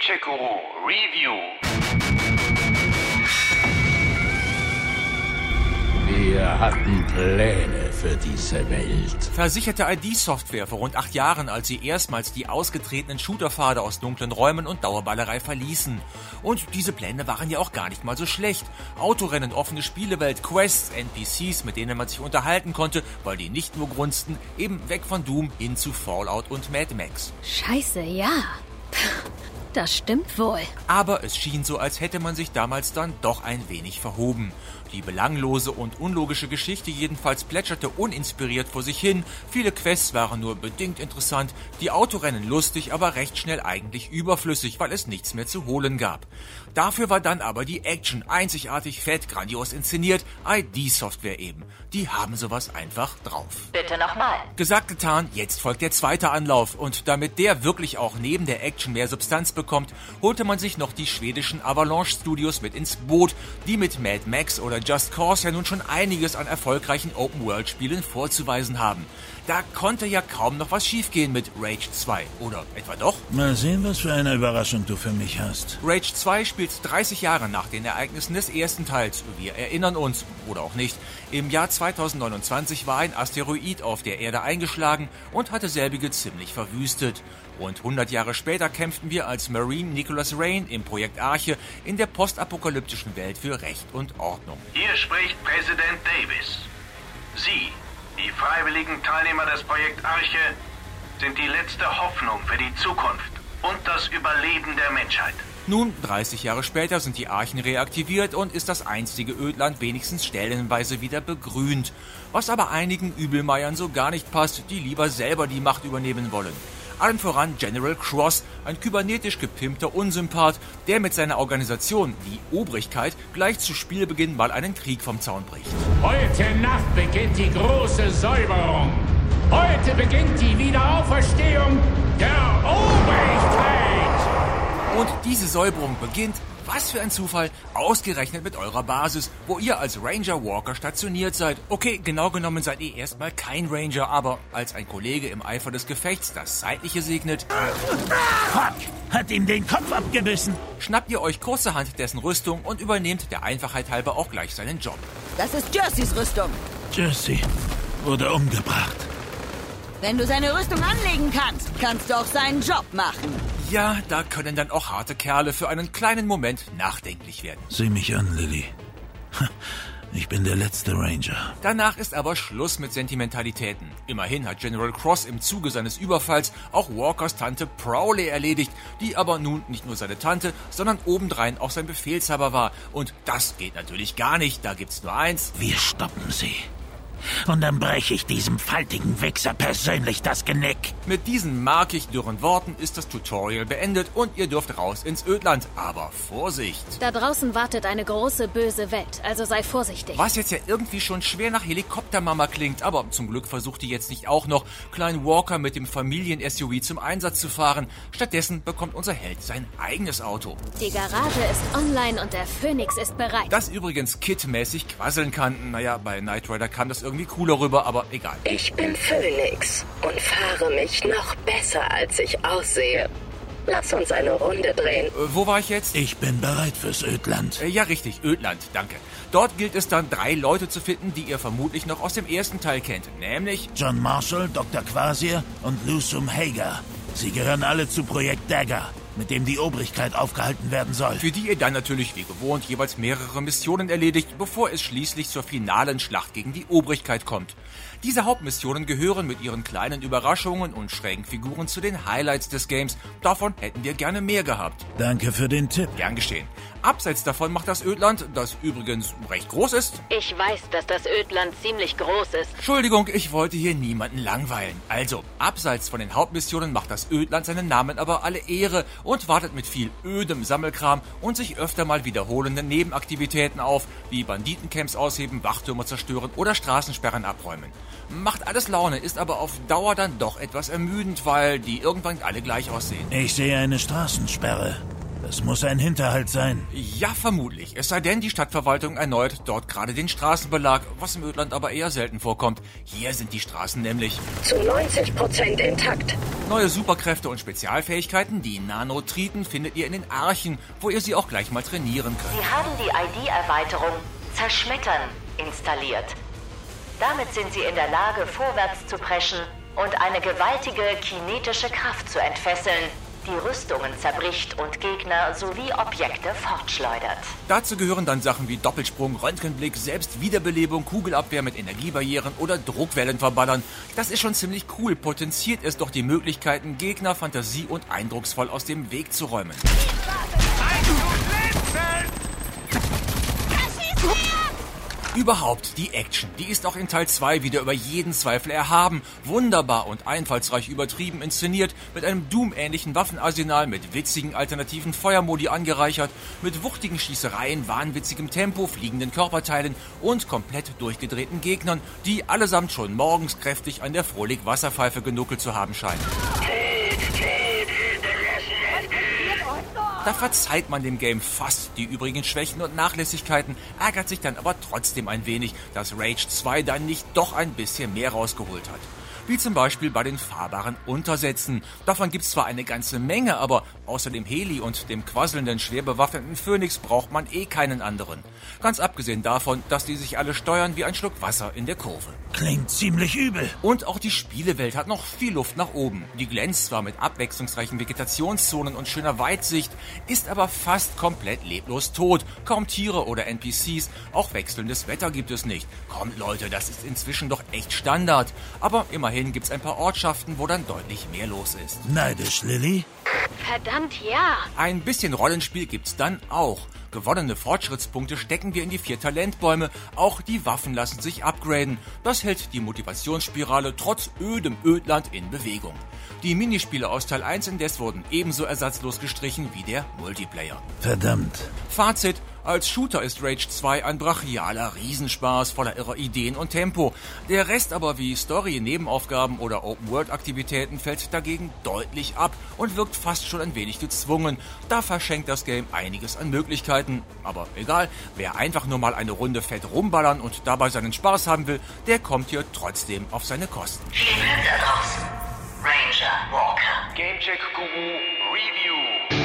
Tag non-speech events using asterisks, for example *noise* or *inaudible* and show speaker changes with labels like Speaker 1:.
Speaker 1: Gadget-Guru Review.
Speaker 2: Wir hatten Pläne für diese Welt.
Speaker 3: Versicherte ID-Software vor rund acht Jahren, als sie erstmals die ausgetretenen Shooterpfade aus dunklen Räumen und Dauerballerei verließen. Und diese Pläne waren ja auch gar nicht mal so schlecht. Autorennen, offene Spielewelt, Quests, NPCs, mit denen man sich unterhalten konnte, weil die nicht nur grunzten, eben weg von Doom hin zu Fallout und Mad Max.
Speaker 4: Scheiße, ja. Das stimmt wohl.
Speaker 3: Aber es schien so, als hätte man sich damals dann doch ein wenig verhoben. Die belanglose und unlogische Geschichte jedenfalls plätscherte uninspiriert vor sich hin. Viele Quests waren nur bedingt interessant, die Autorennen lustig, aber recht schnell eigentlich überflüssig, weil es nichts mehr zu holen gab. Dafür war dann aber die Action einzigartig fett, grandios inszeniert, ID-Software eben. Die haben sowas einfach drauf.
Speaker 5: Bitte nochmal.
Speaker 3: Gesagt, getan, jetzt folgt der zweite Anlauf und damit der wirklich auch neben der Action mehr Substanz bekommt, holte man sich noch die schwedischen Avalanche Studios mit ins Boot, die mit Mad Max oder Just Cause ja nun schon einiges an erfolgreichen Open-World-Spielen vorzuweisen haben. Da konnte ja kaum noch was schiefgehen mit Rage 2, oder etwa doch?
Speaker 6: Mal sehen, was für eine Überraschung du für mich hast.
Speaker 3: Rage 2 spielt 30 Jahre nach den Ereignissen des ersten Teils. Wir erinnern uns, oder auch nicht. Im Jahr 2029 war ein Asteroid auf der Erde eingeschlagen und hatte selbige ziemlich verwüstet. Rund 100 Jahre später kämpften wir als Marine Nicholas Rain im Projekt Arche in der postapokalyptischen Welt für Recht und Ordnung.
Speaker 1: Hier spricht Präsident Davis. Sie, die freiwilligen Teilnehmer des Projekt Arche, sind die letzte Hoffnung für die Zukunft und das Überleben der Menschheit.
Speaker 3: Nun, 30 Jahre später sind die Archen reaktiviert und ist das einstige Ödland wenigstens stellenweise wieder begrünt. Was aber einigen Übelmeiern so gar nicht passt, die lieber selber die Macht übernehmen wollen. Allen voran General Cross, ein kybernetisch gepimpter Unsympath, der mit seiner Organisation, die Obrigkeit, gleich zu Spielbeginn mal einen Krieg vom Zaun bricht.
Speaker 2: Heute Nacht beginnt die große Säuberung. Heute beginnt die Wiederauferstehung der Obrigkeit.
Speaker 3: Und diese Säuberung beginnt, was für ein Zufall, ausgerechnet mit eurer Basis, wo ihr als Ranger Walker stationiert seid. Okay, genau genommen seid ihr erstmal kein Ranger, aber als ein Kollege im Eifer des Gefechts das Seitliche segnet,
Speaker 6: Fuck! Hat ihm den Kopf abgebissen.
Speaker 3: schnappt ihr euch kurzerhand dessen Rüstung und übernehmt der Einfachheit halber auch gleich seinen Job.
Speaker 5: Das ist Jerseys Rüstung.
Speaker 6: Jesse wurde umgebracht.
Speaker 5: Wenn du seine Rüstung anlegen kannst, kannst du auch seinen Job machen.
Speaker 3: Ja, da können dann auch harte Kerle für einen kleinen Moment nachdenklich werden.
Speaker 6: Sieh mich an, Lilly. *laughs* Ich bin der letzte Ranger.
Speaker 3: Danach ist aber Schluss mit Sentimentalitäten. Immerhin hat General Cross im Zuge seines Überfalls auch Walkers Tante Prowley erledigt, die aber nun nicht nur seine Tante, sondern obendrein auch sein Befehlshaber war. Und das geht natürlich gar nicht, da gibt's nur eins.
Speaker 6: Wir stoppen sie. Und dann breche ich diesem faltigen Wichser persönlich das Genick.
Speaker 3: Mit diesen markig dürren Worten ist das Tutorial beendet und ihr dürft raus ins Ödland. Aber Vorsicht!
Speaker 4: Da draußen wartet eine große, böse Welt, also sei vorsichtig.
Speaker 3: Was jetzt ja irgendwie schon schwer nach Helikoptermama klingt, aber zum Glück versucht die jetzt nicht auch noch, Klein Walker mit dem Familien-SUV zum Einsatz zu fahren. Stattdessen bekommt unser Held sein eigenes Auto.
Speaker 4: Die Garage ist online und der Phoenix ist bereit.
Speaker 3: Das übrigens kitmäßig quasseln kann. Naja, bei Knight Rider kam das irgendwie cooler rüber, aber egal.
Speaker 7: Ich bin Phoenix und fahre mich noch besser, als ich aussehe. Lass uns eine Runde drehen.
Speaker 3: Äh, wo war ich jetzt?
Speaker 6: Ich bin bereit fürs Ödland.
Speaker 3: Äh, ja, richtig, Ödland, danke. Dort gilt es dann, drei Leute zu finden, die ihr vermutlich noch aus dem ersten Teil kennt. Nämlich
Speaker 6: John Marshall, Dr. Quasir und Lusum Hager. Sie gehören alle zu Projekt Dagger, mit dem die Obrigkeit aufgehalten werden soll.
Speaker 3: für die ihr dann natürlich wie gewohnt jeweils mehrere Missionen erledigt, bevor es schließlich zur finalen Schlacht gegen die Obrigkeit kommt. Diese Hauptmissionen gehören mit ihren kleinen Überraschungen und schrägen Figuren zu den Highlights des Games. Davon hätten wir gerne mehr gehabt.
Speaker 6: Danke für den Tipp.
Speaker 3: Gern geschehen. Abseits davon macht das Ödland, das übrigens recht groß ist.
Speaker 4: Ich weiß, dass das Ödland ziemlich groß ist.
Speaker 3: Entschuldigung, ich wollte hier niemanden langweilen. Also, abseits von den Hauptmissionen macht das Ödland seinen Namen aber alle Ehre und wartet mit viel ödem Sammelkram und sich öfter mal wiederholenden Nebenaktivitäten auf, wie Banditencamps ausheben, Wachtürme zerstören oder Straßensperren abräumen. Macht alles Laune, ist aber auf Dauer dann doch etwas ermüdend, weil die irgendwann alle gleich aussehen.
Speaker 6: Ich sehe eine Straßensperre. Das muss ein Hinterhalt sein.
Speaker 3: Ja, vermutlich. Es sei denn, die Stadtverwaltung erneut dort gerade den Straßenbelag, was im Ödland aber eher selten vorkommt. Hier sind die Straßen nämlich.
Speaker 7: Zu 90 Prozent intakt.
Speaker 3: Neue Superkräfte und Spezialfähigkeiten, die Nanotriten, findet ihr in den Archen, wo ihr sie auch gleich mal trainieren könnt.
Speaker 8: Sie haben die ID-Erweiterung Zerschmettern installiert. Damit sind Sie in der Lage, vorwärts zu preschen und eine gewaltige kinetische Kraft zu entfesseln, die Rüstungen zerbricht und Gegner sowie Objekte fortschleudert.
Speaker 3: Dazu gehören dann Sachen wie Doppelsprung, Röntgenblick, Selbstwiederbelebung, Kugelabwehr mit Energiebarrieren oder Druckwellen verballern. Das ist schon ziemlich cool, potenziert es doch die Möglichkeiten, Gegner fantasie- und eindrucksvoll aus dem Weg zu räumen. Überhaupt, die Action, die ist auch in Teil 2 wieder über jeden Zweifel erhaben, wunderbar und einfallsreich übertrieben inszeniert, mit einem Doom-ähnlichen Waffenarsenal, mit witzigen alternativen Feuermodi angereichert, mit wuchtigen Schießereien, wahnwitzigem Tempo, fliegenden Körperteilen und komplett durchgedrehten Gegnern, die allesamt schon morgens kräftig an der Frohlig-Wasserpfeife genuckelt zu haben scheinen. Da verzeiht man dem Game fast die übrigen Schwächen und Nachlässigkeiten, ärgert sich dann aber trotzdem ein wenig, dass Rage 2 dann nicht doch ein bisschen mehr rausgeholt hat wie zum Beispiel bei den fahrbaren Untersätzen. Davon gibt's zwar eine ganze Menge, aber außer dem Heli und dem quasselnden, schwer bewaffneten Phoenix braucht man eh keinen anderen. Ganz abgesehen davon, dass die sich alle steuern wie ein Schluck Wasser in der Kurve.
Speaker 6: Klingt ziemlich übel.
Speaker 3: Und auch die Spielewelt hat noch viel Luft nach oben. Die glänzt zwar mit abwechslungsreichen Vegetationszonen und schöner Weitsicht, ist aber fast komplett leblos tot. Kaum Tiere oder NPCs, auch wechselndes Wetter gibt es nicht. Kommt Leute, das ist inzwischen doch echt Standard. Aber immerhin Immerhin gibt es ein paar Ortschaften, wo dann deutlich mehr los ist.
Speaker 6: Neidisch, Lilly?
Speaker 4: Verdammt, ja.
Speaker 3: Ein bisschen Rollenspiel gibt's dann auch. Gewonnene Fortschrittspunkte stecken wir in die vier Talentbäume. Auch die Waffen lassen sich upgraden. Das hält die Motivationsspirale trotz ödem Ödland in Bewegung. Die Minispiele aus Teil 1 indes wurden ebenso ersatzlos gestrichen wie der Multiplayer.
Speaker 6: Verdammt.
Speaker 3: Fazit, als Shooter ist Rage 2 ein brachialer Riesenspaß voller irrer Ideen und Tempo. Der Rest aber wie Story, Nebenaufgaben oder Open-World-Aktivitäten fällt dagegen deutlich ab und wirkt fast schon ein wenig gezwungen. Da verschenkt das Game einiges an Möglichkeiten. Aber egal, wer einfach nur mal eine Runde fett rumballern und dabei seinen Spaß haben will, der kommt hier trotzdem auf seine Kosten.
Speaker 8: Ranger Walker.
Speaker 1: Gamecheck Guru Review.